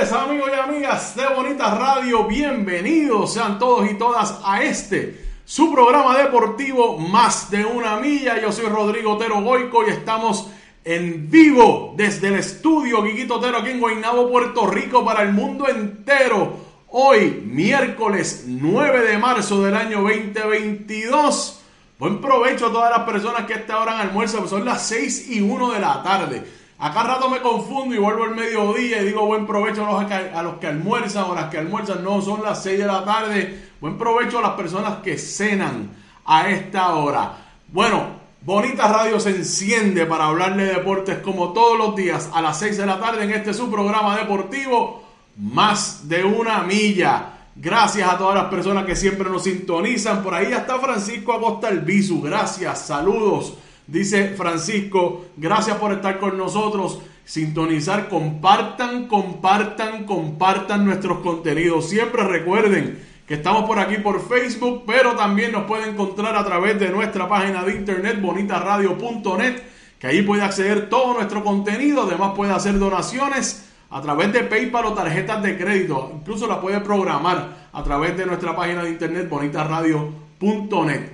amigos y amigas de Bonita Radio, bienvenidos sean todos y todas a este, su programa deportivo Más de una milla. Yo soy Rodrigo Otero Goico y estamos en vivo desde el estudio Quiquito Otero aquí en Guaynabo, Puerto Rico para el mundo entero. Hoy, miércoles 9 de marzo del año 2022. Buen provecho a todas las personas que a esta hora almuerzo, son las 6 y 1 de la tarde. Acá rato me confundo y vuelvo al mediodía y digo buen provecho a los, que, a los que almuerzan o las que almuerzan. No, son las 6 de la tarde. Buen provecho a las personas que cenan a esta hora. Bueno, Bonita Radio se enciende para hablarle de deportes como todos los días a las 6 de la tarde en este su programa deportivo Más de una milla. Gracias a todas las personas que siempre nos sintonizan. Por ahí está Francisco Acosta Albizu. Gracias, saludos. Dice Francisco, gracias por estar con nosotros. Sintonizar, compartan, compartan, compartan nuestros contenidos. Siempre recuerden que estamos por aquí por Facebook, pero también nos pueden encontrar a través de nuestra página de internet bonitaradio.net, que ahí puede acceder todo nuestro contenido. Además puede hacer donaciones a través de PayPal o tarjetas de crédito. Incluso la puede programar a través de nuestra página de internet bonitaradio.net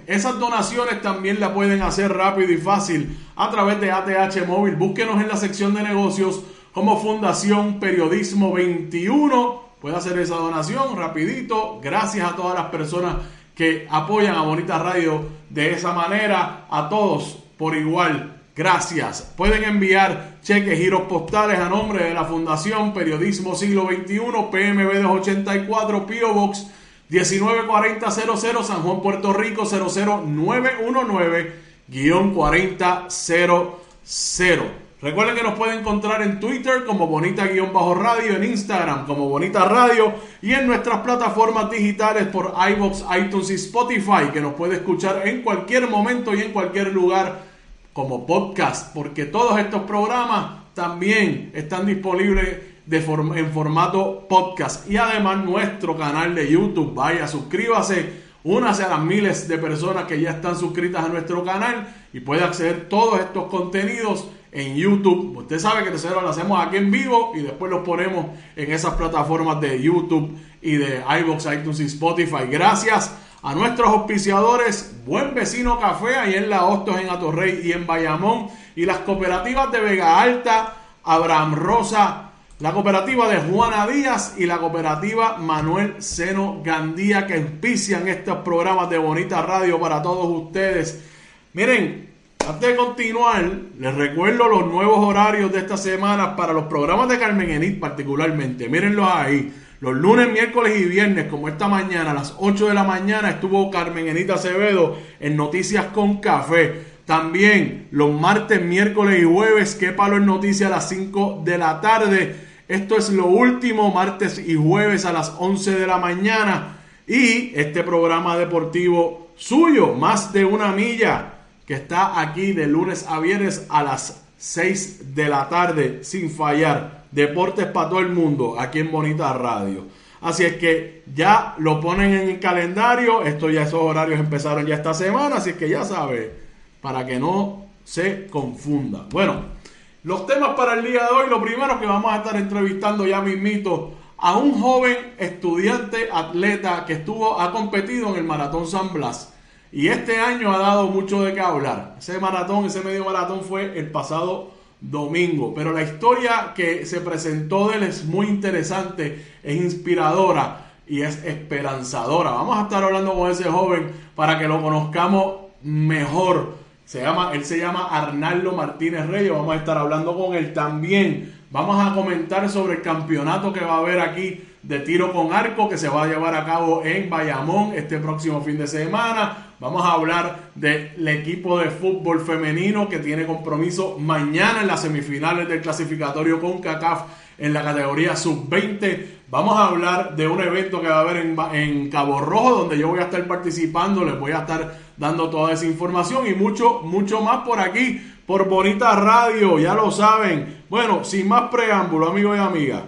Esas donaciones también la pueden hacer rápido y fácil a través de ATH Móvil. Búsquenos en la sección de negocios como Fundación Periodismo 21. Puede hacer esa donación rapidito. Gracias a todas las personas que apoyan a Bonita Radio de esa manera. A todos por igual. Gracias. Pueden enviar cheques, giros postales a nombre de la Fundación Periodismo Siglo XXI, PMB 284, Pio Box 194000 San Juan, Puerto Rico 00919-4000. Recuerden que nos pueden encontrar en Twitter como Bonita-Radio, en Instagram como Bonita Radio y en nuestras plataformas digitales por iBox, iTunes y Spotify, que nos puede escuchar en cualquier momento y en cualquier lugar como podcast, porque todos estos programas también están disponibles en formato podcast. Y además nuestro canal de YouTube. Vaya, suscríbase. Únase a las miles de personas que ya están suscritas a nuestro canal y puede acceder todos estos contenidos en YouTube. Usted sabe que nosotros lo hacemos aquí en vivo y después los ponemos en esas plataformas de YouTube y de iBox, iTunes y Spotify. Gracias a nuestros auspiciadores Buen Vecino Café ahí en La Hostos, en Atorrey y en Bayamón y las cooperativas de Vega Alta, Abraham Rosa, la cooperativa de Juana Díaz y la cooperativa Manuel Seno Gandía que auspician estos programas de Bonita Radio para todos ustedes. Miren, antes de continuar, les recuerdo los nuevos horarios de esta semana para los programas de Carmen Enid particularmente. Mírenlos ahí. Los lunes, miércoles y viernes, como esta mañana, a las 8 de la mañana, estuvo Carmen Enita Acevedo en Noticias con Café. También los martes, miércoles y jueves, que palo en noticias a las 5 de la tarde Esto es lo último, martes y jueves a las 11 de la mañana. Y este programa deportivo suyo, más de una milla, que está aquí de lunes a viernes a las 6 de la tarde, sin fallar. Deportes para todo el mundo, aquí en Bonita Radio. Así es que ya lo ponen en el calendario. Esto ya esos horarios empezaron ya esta semana, así es que ya sabe, para que no se confunda. Bueno, los temas para el día de hoy, lo primero que vamos a estar entrevistando ya mismito a un joven estudiante atleta que estuvo, ha competido en el Maratón San Blas. Y este año ha dado mucho de qué hablar. Ese maratón, ese medio maratón fue el pasado domingo. Pero la historia que se presentó de él es muy interesante, es inspiradora y es esperanzadora. Vamos a estar hablando con ese joven para que lo conozcamos mejor se llama, él se llama Arnaldo Martínez Reyes. Vamos a estar hablando con él también. Vamos a comentar sobre el campeonato que va a haber aquí de tiro con arco que se va a llevar a cabo en Bayamón este próximo fin de semana. Vamos a hablar del equipo de fútbol femenino que tiene compromiso mañana en las semifinales del clasificatorio con CACAF en la categoría sub-20. Vamos a hablar de un evento que va a haber en, en Cabo Rojo donde yo voy a estar participando. Les voy a estar dando toda esa información y mucho, mucho más por aquí, por Bonita Radio, ya lo saben. Bueno, sin más preámbulo, amigos y amigas,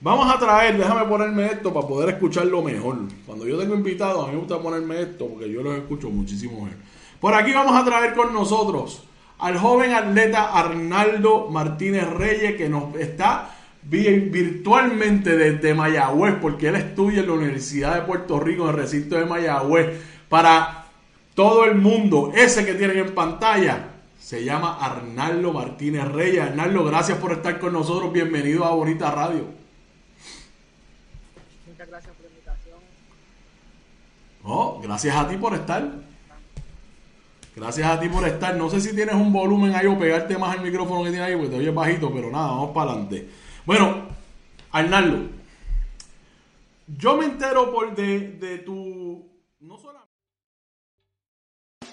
vamos a traer, déjame ponerme esto para poder escucharlo mejor. Cuando yo tengo invitados, a mí me gusta ponerme esto porque yo los escucho muchísimo mejor. Por aquí vamos a traer con nosotros al joven atleta Arnaldo Martínez Reyes que nos está virtualmente desde Mayagüez, porque él estudia en la Universidad de Puerto Rico, en el recinto de Mayagüez, para todo el mundo, ese que tienen en pantalla, se llama Arnaldo Martínez Reyes. Arnaldo, gracias por estar con nosotros. Bienvenido a Bonita Radio. Muchas gracias por la invitación. Oh, gracias a ti por estar. Gracias a ti por estar. No sé si tienes un volumen ahí o pegarte más el micrófono que tienes ahí, porque te oyes bajito, pero nada, vamos para adelante. Bueno, Arnaldo, yo me entero por de, de tu. No solamente